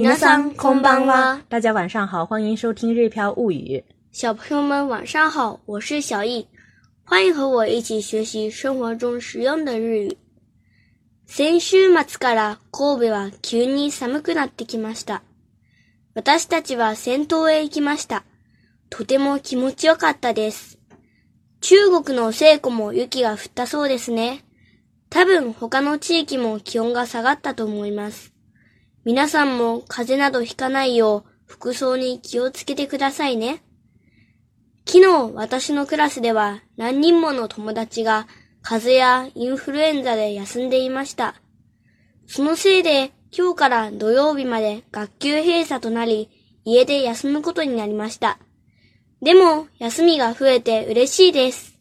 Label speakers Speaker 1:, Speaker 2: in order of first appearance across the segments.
Speaker 1: 皆さんこんばんは。
Speaker 2: 大家晚上好，欢迎收听《日飘物语》。
Speaker 1: 小朋友们晚上好，我是小易，欢迎和我一起学习生活中实用的日语。先週末から神戸は急に寒くなってきました。私たちは先頭へ行きました。とても気持ちよかったです。中国の聖子も雪が降ったそうですね。多分他の地域も気温が下がったと思います。皆さんも風邪などひかないよう服装に気をつけてくださいね。昨日私のクラスでは何人もの友達が風邪やインフルエンザで休んでいました。そのせいで今日から土曜日まで学級閉鎖となり家で休むことになりました。でも休みが増えて嬉しいです。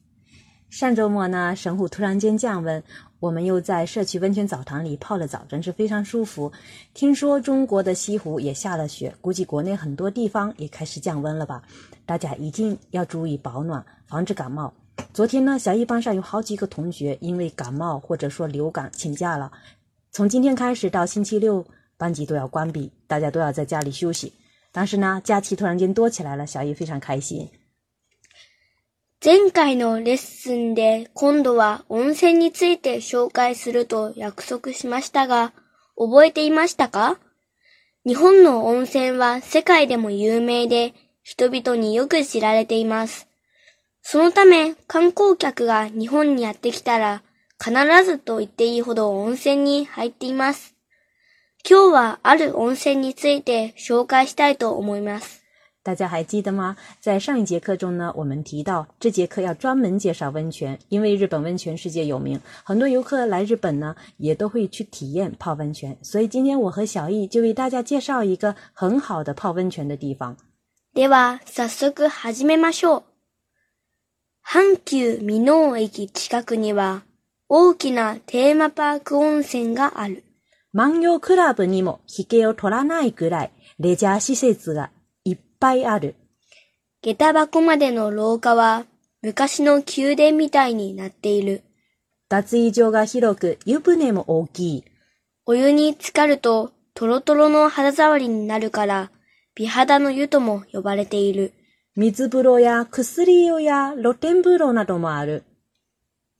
Speaker 2: 上周末呢，神户突然间降温，我们又在社区温泉澡堂里泡了澡，真是非常舒服。听说中国的西湖也下了雪，估计国内很多地方也开始降温了吧？大家一定要注意保暖，防止感冒。昨天呢，小艺班上有好几个同学因为感冒或者说流感请假了。从今天开始到星期六，班级都要关闭，大家都要在家里休息。但是呢，假期突然间多起来了，小艺非常开心。
Speaker 1: 前回のレッスンで今度は温泉について紹介すると約束しましたが、覚えていましたか日本の温泉は世界でも有名で、人々によく知られています。そのため、観光客が日本にやってきたら、必ずと言っていいほど温泉に入っています。今日はある温泉について紹介したいと思います。
Speaker 2: 大家还记得吗？在上一节课中呢，我们提到这节课要专门介绍温泉，因为日本温泉世界有名，很多游客来日本呢，也都会去体验泡温泉。所以今天我和小易就为大家介绍一个很好的泡温泉的地方。
Speaker 1: では早速始めましょう。阪急美濃駅近くには大きなテーマパーク温泉がある。
Speaker 2: 漫遊クラブにも飛行を取らないぐらいレジャー施設が。ぱいある。
Speaker 1: 下駄箱までの廊下は昔の宮殿みたいになっている。
Speaker 2: 脱衣場が広く湯船も大きい。
Speaker 1: お湯に浸かるとトロトロの肌触りになるから美肌の湯とも呼ばれている。
Speaker 2: 水風呂や薬湯や露天風呂などもある。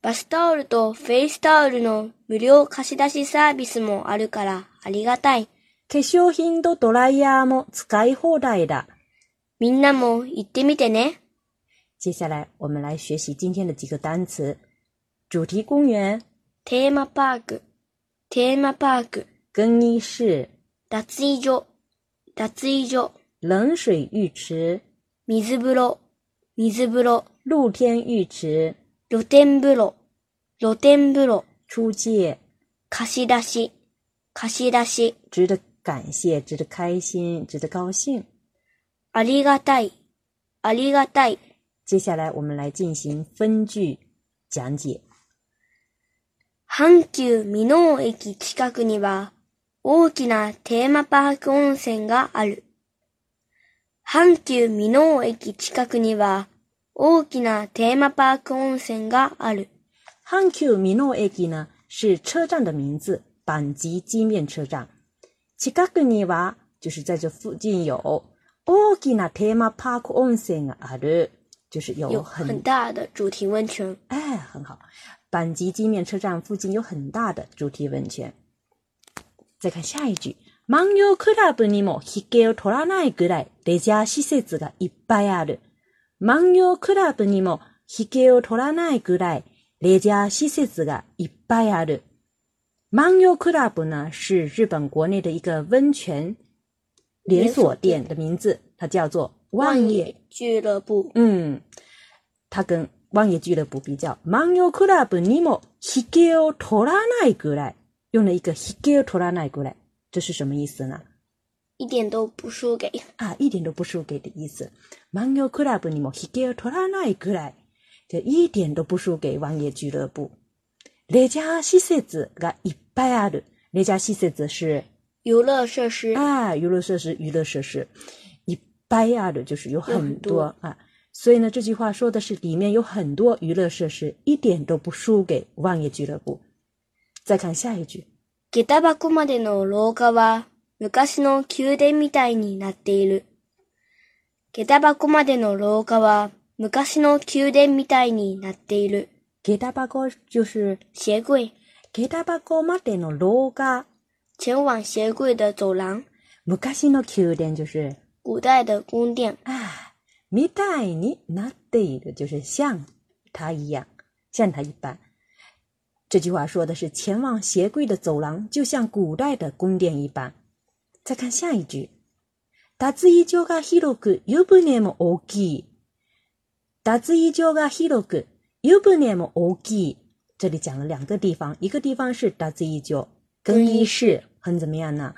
Speaker 1: バスタオルとフェイスタオルの無料貸し出しサービスもあるからありがたい。
Speaker 2: 化粧品とドライヤーも使い放題だ。
Speaker 1: みんなも行ってみてね。
Speaker 2: 接下来我们来学习今天的几个单词：主题公园（
Speaker 1: テーマパーク）、テーマパーク、
Speaker 2: 更衣室（
Speaker 1: 脱衣所）、脱衣所、
Speaker 2: 冷水浴池（
Speaker 1: 水浴）、水浴、
Speaker 2: 露天浴池（
Speaker 1: 露天浴）、露天浴、
Speaker 2: 出借（
Speaker 1: 貸出し）、貸出し，
Speaker 2: 值得感谢，值得开心，值得高兴。
Speaker 1: ありがたい、ありがたい。
Speaker 2: 接下来我们来进行分句讲解。
Speaker 1: 阪急美濃駅近くには大きなテーマパーク温泉がある。阪急美濃駅近くには大きなテーマパーク温泉がある。
Speaker 2: 阪急美濃駅呢是车站的名字，阪急机面车站。近くには就是在这附近有。奥吉纳天马帕克温泉啊，的就是有很
Speaker 1: 很大的主题温泉。
Speaker 2: 哎，很好。板吉金面车站附近有很大的主题温泉。再看下一句，满游クラブにもヒゲを取らないぐらいレジャー施設がいっぱいある。满游クラブにもヒゲを取らないぐらいレジャー施設がいっぱいある。满游クラブ呢，是日本国内的一个温泉。连锁店的名字，它叫做望野
Speaker 1: 俱乐部。
Speaker 2: 嗯，它跟望野俱乐部比较，manyo club ni mo h i k i t o r a n u r 用了一个 h けを取ら t い r a n a i g r 这是什么意思呢？
Speaker 1: 一点都不输给
Speaker 2: 啊，一点都不输给的意思。manyo club ni mo h i ら i o t o r a n i g r 就一点都不输给望野俱乐部。レジャー施設がいっぱいある，レジャー施設是。
Speaker 1: 游乐设施，
Speaker 2: 啊，游乐设施，娱乐设施，一般呀的，就是有很
Speaker 1: 多
Speaker 2: 啊。所以呢，这句话说的是里面有很多娱乐设施，一点都不输给万叶俱乐部。再看下一句，
Speaker 1: げたばこまでの廊下は昔の宮殿みたいになっている。げたばこまでの廊下は昔の宮殿みたいになっている。
Speaker 2: げたば就是
Speaker 1: 鞋柜。
Speaker 2: げたばこまでの廊下。
Speaker 1: 前往鞋柜的走廊，
Speaker 2: ムカシノ宮殿就是
Speaker 1: 古代的宫殿
Speaker 2: 啊。ミダイにナデイの就是像他一样，像他一般。这句话说的是前往鞋柜的走廊就像古代的宫殿一般。再看下一句、脱衣場が広く、ゆぶねも大きい、脱衣場が広く、ゆぶねも大きい。这里讲了两个地方，一个地方是脱衣场，更衣室。很怎么样呢？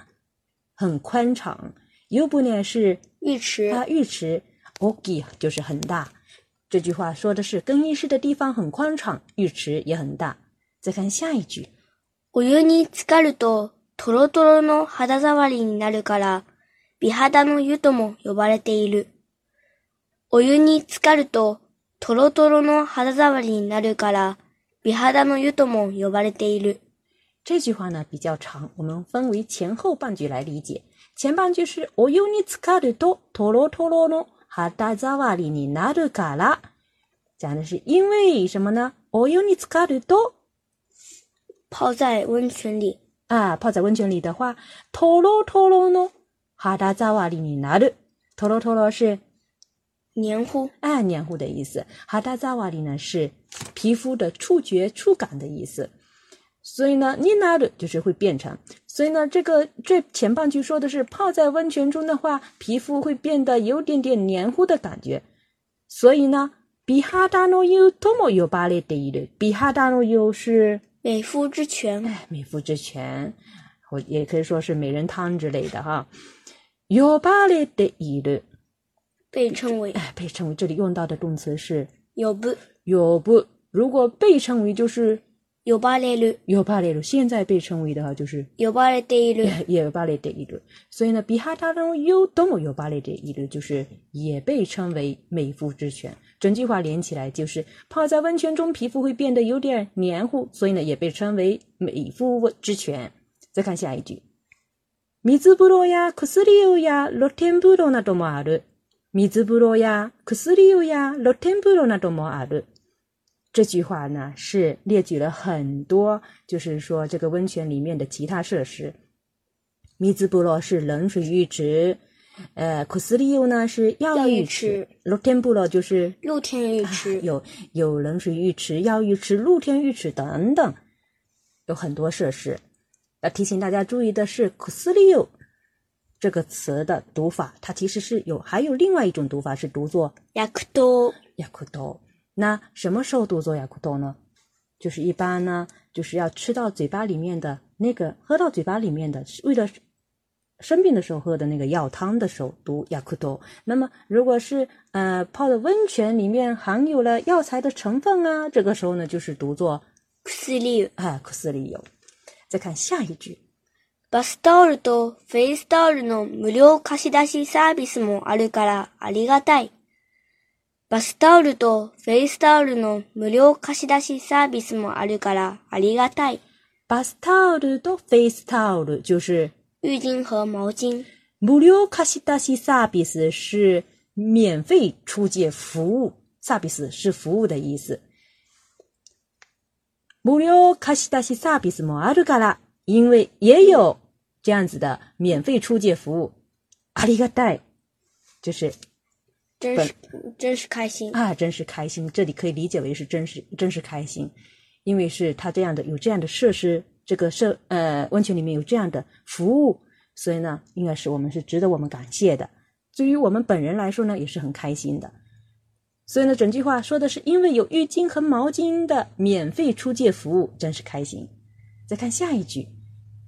Speaker 2: 很宽敞。又不呢？是
Speaker 1: 浴池。
Speaker 2: 它浴池。Oki 就是很大。这句话说的是更衣室的地方很宽敞，浴池也很大。再看下一句。
Speaker 1: お湯に浸かるととろとろの肌触りになるから、美肌の湯とも呼ばれている。お湯に浸かるととろとろの肌触りになるから、美肌の湯とも呼ばれている。
Speaker 2: 这句话呢比较长，我们分为前后半句来理解。前半句是“哦哟尼兹卡的多托罗托罗诺哈达扎瓦里尼纳的嘎拉”，讲的是因为什么呢？哦哟尼兹卡的多
Speaker 1: 泡在温泉里
Speaker 2: 啊，泡在温泉里的话，托罗托罗诺哈达扎瓦里尼纳的托罗托罗是
Speaker 1: 黏糊
Speaker 2: 啊，黏糊的意思。哈达扎瓦里呢是皮肤的触觉触感的意思。所以呢，你拿的就是会变成。所以呢，这个这前半句说的是泡在温泉中的话，皮肤会变得有点点黏糊的感觉。所以呢，比哈达诺尤多么有巴列的一对，比哈达诺又是
Speaker 1: 美肤之泉。
Speaker 2: 哎，美肤之泉，我也可以说是美人汤之类的哈。有巴列的一对，
Speaker 1: 被称为
Speaker 2: 哎，被称为这里用到的动词是
Speaker 1: 有不
Speaker 2: 有不？如果被称为就是。
Speaker 1: 呼ばれる、
Speaker 2: 呼ばれる，现在被称为的哈就是
Speaker 1: 呼ばれてい
Speaker 2: る、呼ばれている。所以呢，ビハタの湯でも呼ばれている，就是也被称为美肤之泉。整句话连起来就是泡在温泉中，皮肤会变得有点黏糊，所以呢也被称为美肤之泉。再看下一句：水布罗や薬流や露天布罗などもある。水布罗や薬流や露天布罗などもある。这句话呢是列举了很多，就是说这个温泉里面的其他设施。弥子部落是冷水浴池，呃，库斯利尤呢是药
Speaker 1: 浴
Speaker 2: 池，露天部落就是
Speaker 1: 露天浴池，
Speaker 2: 有有冷水浴池、药浴池、露天浴池等等，有很多设施。要提醒大家注意的是，库斯利尤这个词的读法，它其实是有还有另外一种读法是读作
Speaker 1: 雅库多，
Speaker 2: 雅库多。那什么时候读作 Yakuto 呢？就是一般呢，就是要吃到嘴巴里面的那个，喝到嘴巴里面的，为了生病的时候喝的那个药汤的时候读 Yakuto。那么如果是呃泡的温泉里面含有了药材的成分啊，这个时候呢就是读作 Kusuri。哎，Kusuri。有。再看下一句。
Speaker 1: バストルドフェイスターニョン無料貸し出しサービスもあるからありがたい。バスタオルとフェイスタオルの無料貸し出しサービスもあるからありがたい。
Speaker 2: バスタオルとフェイスタオル就是
Speaker 1: 浴巾和毛巾。
Speaker 2: 無料貸し出しサービス是免费出借服务，サービス是服务的意思。無料貸し出しサービスもあるから，因为也有这样子的免费出借服务。ありがたい，就是
Speaker 1: 真是真是开心
Speaker 2: 啊！真是开心，这里可以理解为是真是真是开心，因为是他这样的有这样的设施，这个设呃温泉里面有这样的服务，所以呢，应该是我们是值得我们感谢的。对于我们本人来说呢，也是很开心的。所以呢，整句话说的是因为有浴巾和毛巾的免费出借服务，真是开心。再看下一句，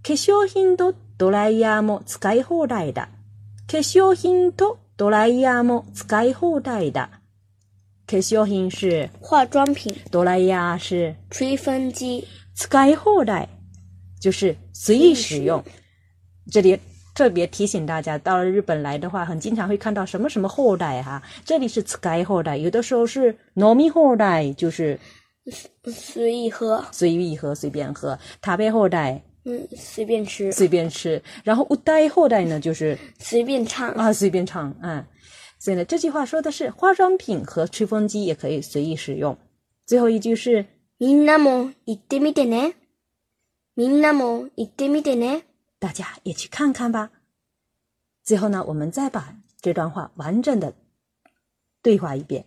Speaker 2: 化粧品とドライヤーも使い放題だ。化粧品と哆啦 A 梦も使い放題だ。化粧品是，
Speaker 1: 化妆品。
Speaker 2: 哆啦 A 是，
Speaker 1: 吹风机。
Speaker 2: 使い放題，就是随意使用。这里特别提醒大家，到了日本来的话，很经常会看到什么什么后代啊。这里是使い后代，有的时候是飲み后代，就是
Speaker 1: 随意喝，
Speaker 2: 随意喝，随便喝。食べ后代。
Speaker 1: 嗯，随便吃，
Speaker 2: 随便吃。然后后代后代呢，就是
Speaker 1: 随便唱
Speaker 2: 啊，随便唱。嗯，所以呢，这句话说的是化妆品和吹风机也可以随意使用。最后一句是，
Speaker 1: みんなも行ってみてね，みんなも行ってみてね，
Speaker 2: 大家也去看看吧。最后呢，我们再把这段话完整的对话一遍。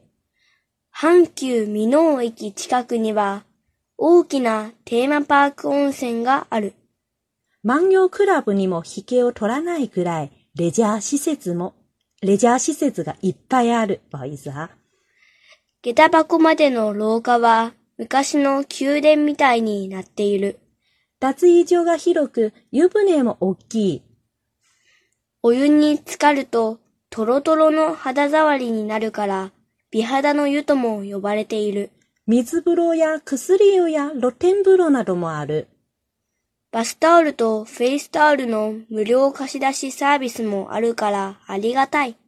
Speaker 1: 阪急駅近くには大きなテーマパーク温泉がある。
Speaker 2: 万葉クラブにも引けを取らないくらい、レジャー施設も、レジャー施設がいっぱいある、バイザー。
Speaker 1: 下駄箱までの廊下は昔の宮殿みたいになっている。
Speaker 2: 脱衣所が広く湯船も大きい。
Speaker 1: お湯に浸かるとトロトロの肌触りになるから美肌の湯とも呼ばれている。
Speaker 2: 水風呂や薬湯や露天風呂などもある。
Speaker 1: バスタオルとフェイスタオルの無料貸し出しサービスもあるからありがたい。
Speaker 2: 化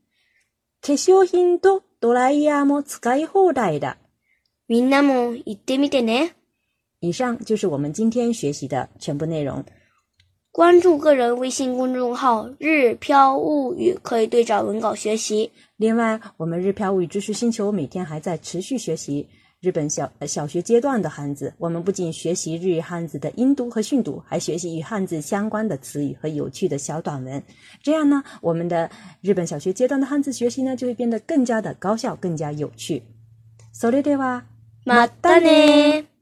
Speaker 2: 粧品とドライヤーも使い放題だ。
Speaker 1: みんなも行ってみてね。
Speaker 2: 以上就是我们今天学习的全部内容。
Speaker 1: 关注个人微信公众号“日飘物语”，可以对照文稿学习。
Speaker 2: 另外，我们“日飘物语知识星球”每天还在持续学习。日本小小学阶段的汉字，我们不仅学习日语汉字的音读和训读，还学习与汉字相关的词语和有趣的小短文。这样呢，我们的日本小学阶段的汉字学习呢，就会变得更加的高效，更加有趣。手列对吧？
Speaker 1: 马达内。